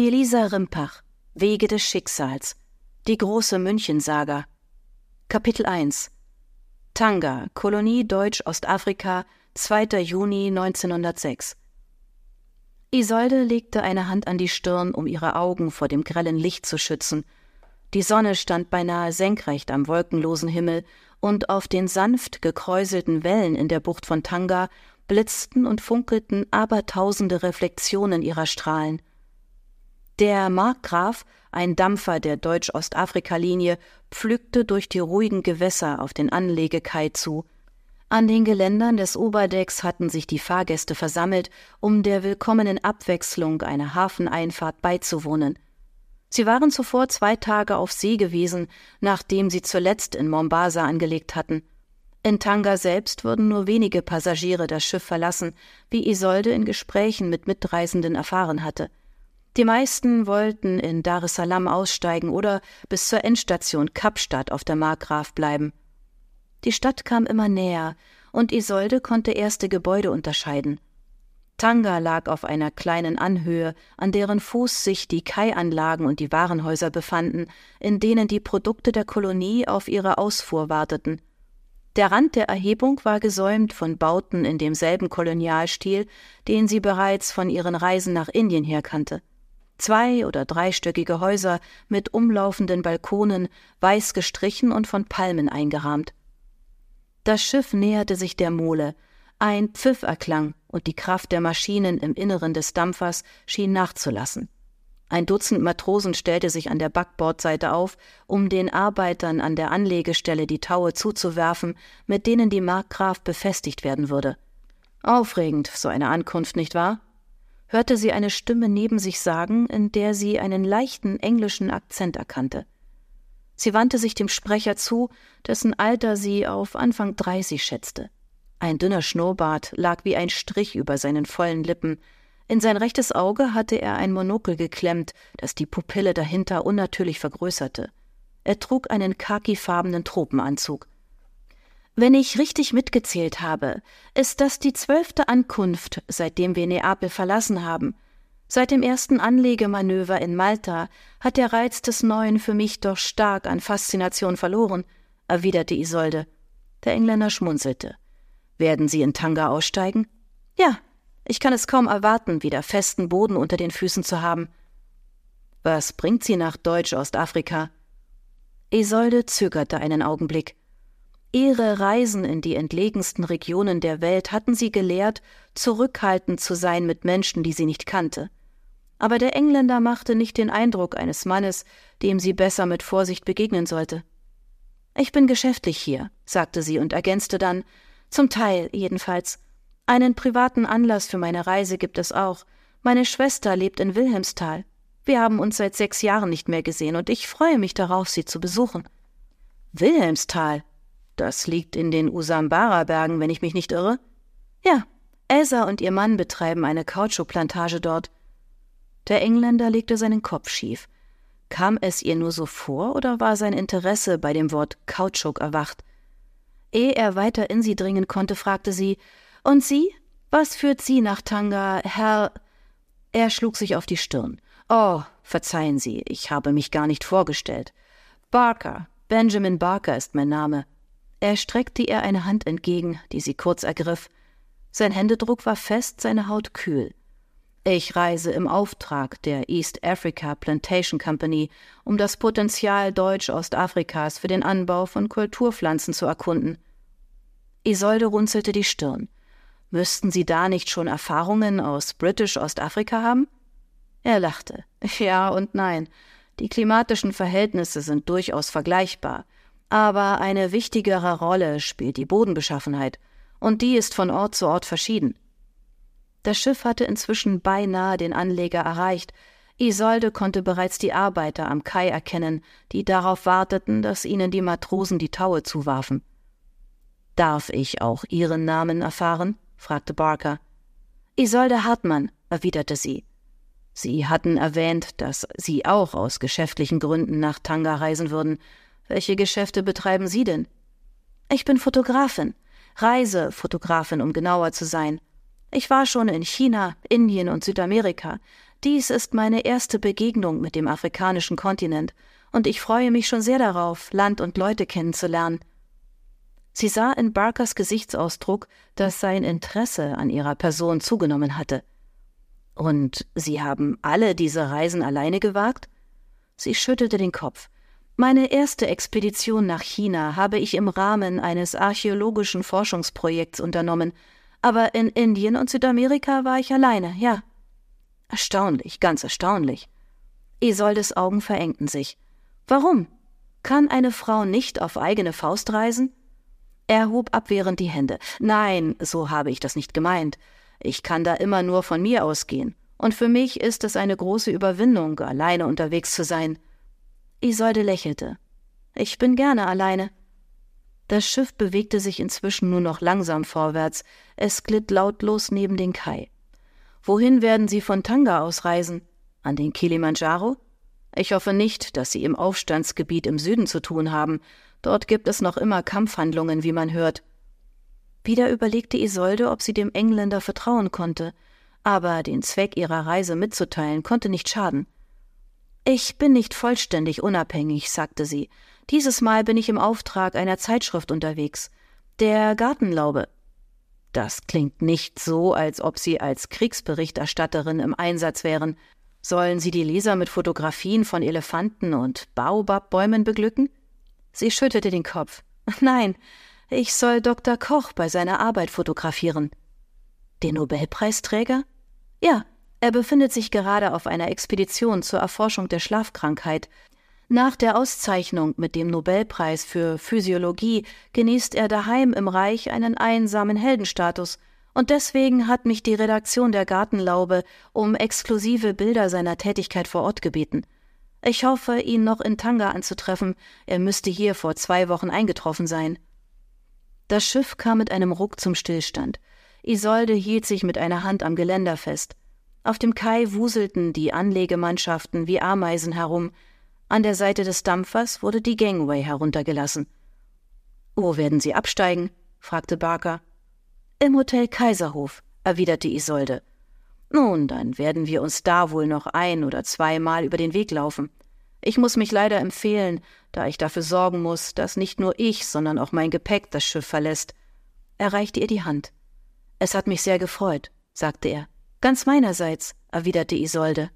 Elisa Rimpach Wege des Schicksals Die große Münchensaga Kapitel 1 Tanga, Kolonie Deutsch-Ostafrika, 2. Juni 1906 Isolde legte eine Hand an die Stirn, um ihre Augen vor dem grellen Licht zu schützen. Die Sonne stand beinahe senkrecht am wolkenlosen Himmel, und auf den sanft gekräuselten Wellen in der Bucht von Tanga blitzten und funkelten abertausende Reflexionen ihrer Strahlen. Der Markgraf, ein Dampfer der Deutsch-Ostafrika-Linie, pflügte durch die ruhigen Gewässer auf den Anlegekai zu. An den Geländern des Oberdecks hatten sich die Fahrgäste versammelt, um der willkommenen Abwechslung einer Hafeneinfahrt beizuwohnen. Sie waren zuvor zwei Tage auf See gewesen, nachdem sie zuletzt in Mombasa angelegt hatten. In Tanga selbst würden nur wenige Passagiere das Schiff verlassen, wie Isolde in Gesprächen mit Mitreisenden erfahren hatte. Die meisten wollten in Dar es Salaam aussteigen oder bis zur Endstation Kapstadt auf der Markgraf bleiben. Die Stadt kam immer näher, und Isolde konnte erste Gebäude unterscheiden. Tanga lag auf einer kleinen Anhöhe, an deren Fuß sich die Kaianlagen und die Warenhäuser befanden, in denen die Produkte der Kolonie auf ihre Ausfuhr warteten. Der Rand der Erhebung war gesäumt von Bauten in demselben Kolonialstil, den sie bereits von ihren Reisen nach Indien her kannte. Zwei- oder dreistöckige Häuser mit umlaufenden Balkonen, weiß gestrichen und von Palmen eingerahmt. Das Schiff näherte sich der Mole. Ein Pfiff erklang und die Kraft der Maschinen im Inneren des Dampfers schien nachzulassen. Ein Dutzend Matrosen stellte sich an der Backbordseite auf, um den Arbeitern an der Anlegestelle die Taue zuzuwerfen, mit denen die Markgraf befestigt werden würde. Aufregend, so eine Ankunft, nicht wahr? Hörte sie eine Stimme neben sich sagen, in der sie einen leichten englischen Akzent erkannte. Sie wandte sich dem Sprecher zu, dessen Alter sie auf Anfang dreißig schätzte. Ein dünner Schnurrbart lag wie ein Strich über seinen vollen Lippen. In sein rechtes Auge hatte er ein Monokel geklemmt, das die Pupille dahinter unnatürlich vergrößerte. Er trug einen khakifarbenen Tropenanzug. Wenn ich richtig mitgezählt habe, ist das die zwölfte Ankunft, seitdem wir Neapel verlassen haben. Seit dem ersten Anlegemanöver in Malta hat der Reiz des Neuen für mich doch stark an Faszination verloren, erwiderte Isolde. Der Engländer schmunzelte. Werden Sie in Tanga aussteigen? Ja, ich kann es kaum erwarten, wieder festen Boden unter den Füßen zu haben. Was bringt Sie nach Deutsch-Ostafrika? Isolde zögerte einen Augenblick. Ihre Reisen in die entlegensten Regionen der Welt hatten sie gelehrt, zurückhaltend zu sein mit Menschen, die sie nicht kannte. Aber der Engländer machte nicht den Eindruck eines Mannes, dem sie besser mit Vorsicht begegnen sollte. Ich bin geschäftlich hier, sagte sie und ergänzte dann, zum Teil jedenfalls. Einen privaten Anlass für meine Reise gibt es auch. Meine Schwester lebt in Wilhelmsthal. Wir haben uns seit sechs Jahren nicht mehr gesehen und ich freue mich darauf, sie zu besuchen. Wilhelmsthal, das liegt in den Usambara-Bergen, wenn ich mich nicht irre. Ja, Elsa und ihr Mann betreiben eine Kautschukplantage dort. Der Engländer legte seinen Kopf schief. Kam es ihr nur so vor oder war sein Interesse bei dem Wort Kautschuk erwacht? Ehe er weiter in sie dringen konnte, fragte sie: Und Sie? Was führt Sie nach Tanga, Herr? Er schlug sich auf die Stirn. Oh, verzeihen Sie, ich habe mich gar nicht vorgestellt. Barker, Benjamin Barker ist mein Name. Er streckte ihr eine Hand entgegen, die sie kurz ergriff. Sein Händedruck war fest, seine Haut kühl. Ich reise im Auftrag der East Africa Plantation Company, um das Potenzial Deutsch-Ostafrikas für den Anbau von Kulturpflanzen zu erkunden. Isolde runzelte die Stirn. Müssten Sie da nicht schon Erfahrungen aus British Ostafrika haben? Er lachte. Ja und nein. Die klimatischen Verhältnisse sind durchaus vergleichbar. Aber eine wichtigere Rolle spielt die Bodenbeschaffenheit, und die ist von Ort zu Ort verschieden. Das Schiff hatte inzwischen beinahe den Anleger erreicht. Isolde konnte bereits die Arbeiter am Kai erkennen, die darauf warteten, dass ihnen die Matrosen die Taue zuwarfen. Darf ich auch Ihren Namen erfahren? fragte Barker. Isolde Hartmann, erwiderte sie. Sie hatten erwähnt, dass Sie auch aus geschäftlichen Gründen nach Tanga reisen würden. Welche Geschäfte betreiben Sie denn? Ich bin Fotografin, Reisefotografin, um genauer zu sein. Ich war schon in China, Indien und Südamerika. Dies ist meine erste Begegnung mit dem afrikanischen Kontinent, und ich freue mich schon sehr darauf, Land und Leute kennenzulernen. Sie sah in Barkers Gesichtsausdruck, dass sein Interesse an ihrer Person zugenommen hatte. Und Sie haben alle diese Reisen alleine gewagt? Sie schüttelte den Kopf. Meine erste Expedition nach China habe ich im Rahmen eines archäologischen Forschungsprojekts unternommen, aber in Indien und Südamerika war ich alleine, ja. Erstaunlich, ganz erstaunlich. Isoldes Augen verengten sich. Warum? Kann eine Frau nicht auf eigene Faust reisen? Er hob abwehrend die Hände. Nein, so habe ich das nicht gemeint. Ich kann da immer nur von mir ausgehen. Und für mich ist es eine große Überwindung, alleine unterwegs zu sein. Isolde lächelte. Ich bin gerne alleine. Das Schiff bewegte sich inzwischen nur noch langsam vorwärts. Es glitt lautlos neben den Kai. Wohin werden Sie von Tanga aus reisen? An den Kilimanjaro? Ich hoffe nicht, dass Sie im Aufstandsgebiet im Süden zu tun haben. Dort gibt es noch immer Kampfhandlungen, wie man hört. Wieder überlegte Isolde, ob sie dem Engländer vertrauen konnte, aber den Zweck ihrer Reise mitzuteilen konnte nicht schaden. Ich bin nicht vollständig unabhängig, sagte sie. Dieses Mal bin ich im Auftrag einer Zeitschrift unterwegs. Der Gartenlaube. Das klingt nicht so, als ob Sie als Kriegsberichterstatterin im Einsatz wären. Sollen Sie die Leser mit Fotografien von Elefanten und Baobabbäumen beglücken? Sie schüttelte den Kopf. Nein, ich soll Dr. Koch bei seiner Arbeit fotografieren. Den Nobelpreisträger? Ja, er befindet sich gerade auf einer Expedition zur Erforschung der Schlafkrankheit. Nach der Auszeichnung mit dem Nobelpreis für Physiologie genießt er daheim im Reich einen einsamen Heldenstatus, und deswegen hat mich die Redaktion der Gartenlaube um exklusive Bilder seiner Tätigkeit vor Ort gebeten. Ich hoffe, ihn noch in Tanga anzutreffen, er müsste hier vor zwei Wochen eingetroffen sein. Das Schiff kam mit einem Ruck zum Stillstand. Isolde hielt sich mit einer Hand am Geländer fest. Auf dem Kai wuselten die Anlegemannschaften wie Ameisen herum. An der Seite des Dampfers wurde die Gangway heruntergelassen. Wo werden Sie absteigen? fragte Barker. Im Hotel Kaiserhof, erwiderte Isolde. Nun, dann werden wir uns da wohl noch ein oder zweimal über den Weg laufen. Ich muss mich leider empfehlen, da ich dafür sorgen muss, dass nicht nur ich, sondern auch mein Gepäck das Schiff verlässt. Er reichte ihr die Hand. Es hat mich sehr gefreut, sagte er. Ganz meinerseits, erwiderte Isolde.